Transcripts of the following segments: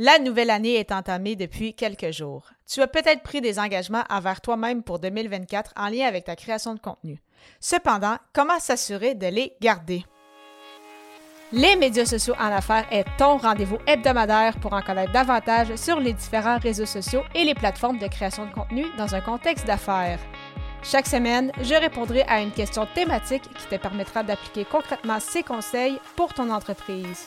La nouvelle année est entamée depuis quelques jours. Tu as peut-être pris des engagements envers toi-même pour 2024 en lien avec ta création de contenu. Cependant, comment s'assurer de les garder? Les médias sociaux en affaires est ton rendez-vous hebdomadaire pour en connaître davantage sur les différents réseaux sociaux et les plateformes de création de contenu dans un contexte d'affaires. Chaque semaine, je répondrai à une question thématique qui te permettra d'appliquer concrètement ces conseils pour ton entreprise.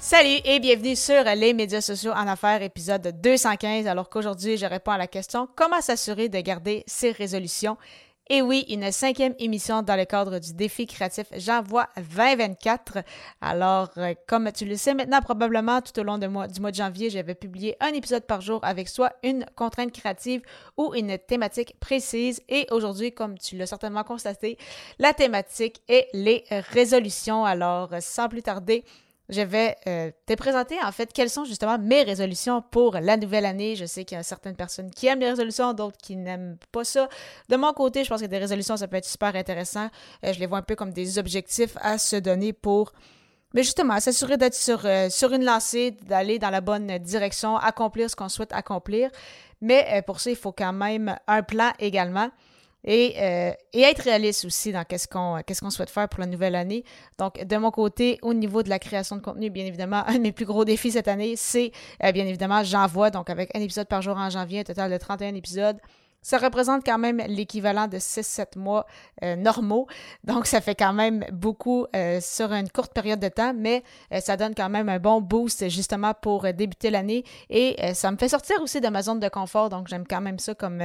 Salut et bienvenue sur les médias sociaux en affaires, épisode 215. Alors qu'aujourd'hui, je réponds à la question comment s'assurer de garder ses résolutions? Et oui, une cinquième émission dans le cadre du défi créatif J'envoie 2024. Alors, euh, comme tu le sais maintenant, probablement tout au long du mois de janvier, j'avais publié un épisode par jour avec soit une contrainte créative ou une thématique précise. Et aujourd'hui, comme tu l'as certainement constaté, la thématique est les résolutions. Alors, sans plus tarder, je vais euh, te présenter en fait quelles sont justement mes résolutions pour la nouvelle année. Je sais qu'il y a certaines personnes qui aiment les résolutions, d'autres qui n'aiment pas ça. De mon côté, je pense que des résolutions, ça peut être super intéressant. Euh, je les vois un peu comme des objectifs à se donner pour, mais justement, s'assurer d'être sur, euh, sur une lancée, d'aller dans la bonne direction, accomplir ce qu'on souhaite accomplir. Mais pour ça, il faut quand même un plan également. Euh, et, être réaliste aussi dans qu'est-ce qu'on souhaite faire pour la nouvelle année. Donc, de mon côté, au niveau de la création de contenu, bien évidemment, un de mes plus gros défis cette année, c'est euh, bien évidemment, j'envoie, donc avec un épisode par jour en janvier, un total de 31 épisodes. Ça représente quand même l'équivalent de 6-7 mois euh, normaux. Donc, ça fait quand même beaucoup sur une courte période de temps, mais ça donne quand même un bon boost justement pour débuter l'année. Et ça me fait sortir aussi de ma zone de confort. Donc, j'aime quand même ça comme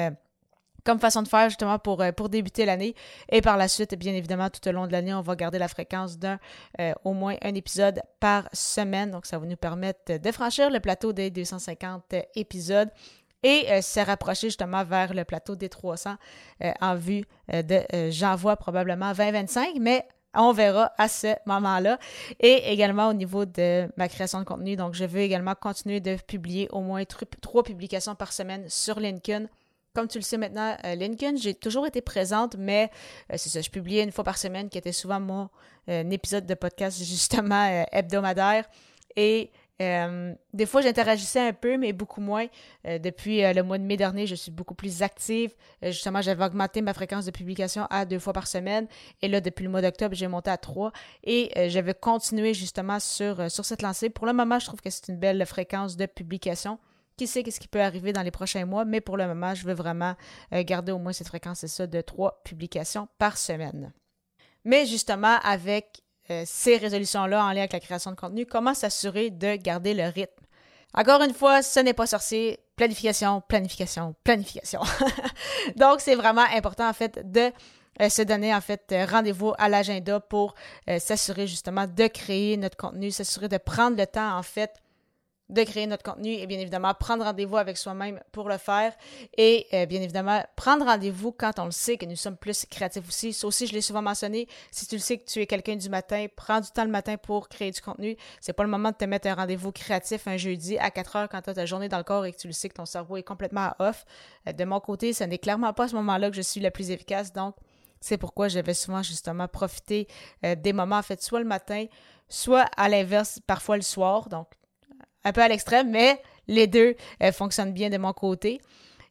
comme façon de faire justement pour, euh, pour débuter l'année. Et par la suite, bien évidemment, tout au long de l'année, on va garder la fréquence d'un euh, au moins un épisode par semaine. Donc, ça va nous permettre de franchir le plateau des 250 épisodes et euh, se rapprocher justement vers le plateau des 300 en vue de j'envoie probablement 2025, mais on verra à ce moment-là. Et également au niveau de ma création de contenu. Donc, je veux également continuer de publier au moins trois publications par semaine sur LinkedIn comme tu le sais maintenant, euh, Lincoln, j'ai toujours été présente, mais euh, c'est ça, je publiais une fois par semaine, qui était souvent mon euh, épisode de podcast justement hebdomadaire. Et des fois, j'interagissais un peu, mais beaucoup moins. depuis le mois de mai dernier, je suis beaucoup plus active. justement, j'avais augmenté ma fréquence de publication à deux fois par semaine. Et là, depuis le mois d'octobre, j'ai monté à trois. Et j'avais continué justement sur, sur cette lancée. Pour le moment, je trouve que c'est une belle fréquence de publication. Qui sait ce qui peut arriver dans les prochains mois, mais pour le moment, je veux vraiment euh, garder au moins cette fréquence, c'est ça, de trois publications par semaine. Mais justement, avec euh, ces résolutions-là en lien avec la création de contenu, comment s'assurer de garder le rythme? Encore une fois, ce n'est pas sorcier. Planification, planification, planification. Donc, c'est vraiment important, en fait, de euh, se donner, en fait, rendez-vous à l'agenda pour s'assurer, justement, de créer notre contenu, s'assurer de prendre le temps, en fait, de créer notre contenu et bien évidemment prendre rendez-vous avec soi-même pour le faire et euh, bien évidemment prendre rendez-vous quand on le sait que nous sommes plus créatifs aussi. Ça aussi, je l'ai souvent mentionné. Si tu le sais que tu es quelqu'un du matin, prends du temps le matin pour créer du contenu. C'est pas le moment de te mettre un rendez-vous créatif un jeudi à 4 heures quand tu as ta journée dans le corps et que tu le sais que ton cerveau est complètement off. Euh, de mon côté, ce n'est clairement pas à ce moment-là que je suis le plus efficace. Donc, c'est pourquoi je vais souvent justement profiter euh, des moments, en fait, soit le matin, soit à l'inverse, parfois le soir. Donc, un peu à l'extrême, mais les deux euh, fonctionnent bien de mon côté.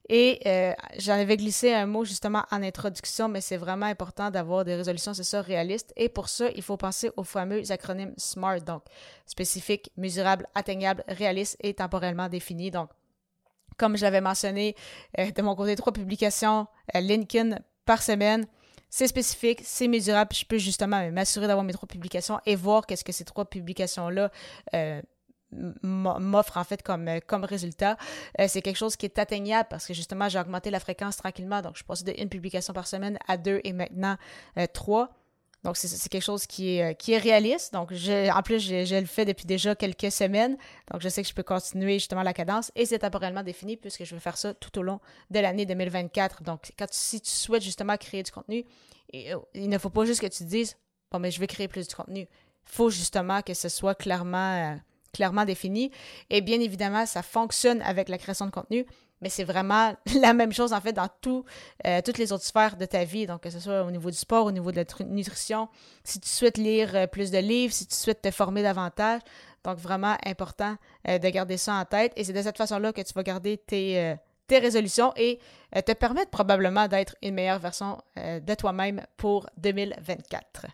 Et euh, j'en avais glissé un mot justement en introduction, mais c'est vraiment important d'avoir des résolutions, c'est ça, réalistes. Et pour ça, il faut penser au fameux acronyme SMART, donc spécifique, mesurable, atteignable, réaliste et temporellement défini. Donc, comme je l'avais mentionné, euh, de mon côté, trois publications Lincoln par semaine. C'est spécifique, c'est mesurable, je peux justement m'assurer d'avoir mes trois publications et voir qu'est-ce que ces trois publications-là m'offre en fait comme, euh, comme résultat. Euh, c'est quelque chose qui est atteignable parce que justement, j'ai augmenté la fréquence tranquillement. Donc, je suis passée de une publication par semaine à deux et maintenant euh, trois. Donc, c'est quelque chose qui est, qui est réaliste. Donc, en plus, je, le fais depuis déjà quelques semaines. Donc, je sais que je peux continuer justement la cadence et c'est temporellement défini puisque je vais faire ça tout au long de l'année 2024. Donc, quand, si tu souhaites justement créer du contenu, il ne faut pas juste que tu te dises, bon, mais je vais créer plus de contenu. Il faut justement que ce soit clairement, clairement défini. Et bien évidemment, ça fonctionne avec la création de contenu mais c'est vraiment la même chose en fait dans tout, euh, toutes les autres sphères de ta vie, donc que ce soit au niveau du sport, au niveau de la nutrition, si tu souhaites lire euh, plus de livres, si tu souhaites te former davantage. Donc vraiment important euh, de garder ça en tête et c'est de cette façon-là que tu vas garder tes, tes résolutions et te permettre probablement d'être une meilleure version de toi-même pour 2024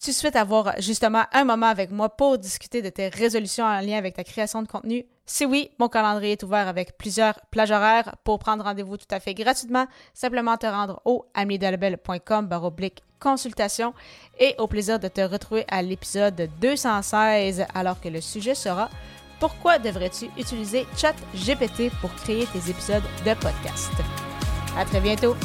tu souhaites avoir justement un moment avec moi pour discuter de tes résolutions en lien avec ta création de contenu, si oui, mon calendrier est ouvert avec plusieurs plages horaires pour prendre rendez-vous tout à fait gratuitement. Simplement te rendre au amiedelbel.com baroblique consultation et au plaisir de te retrouver à l'épisode 216 alors que le sujet sera Pourquoi devrais-tu utiliser ChatGPT pour créer tes épisodes de podcast? À très bientôt!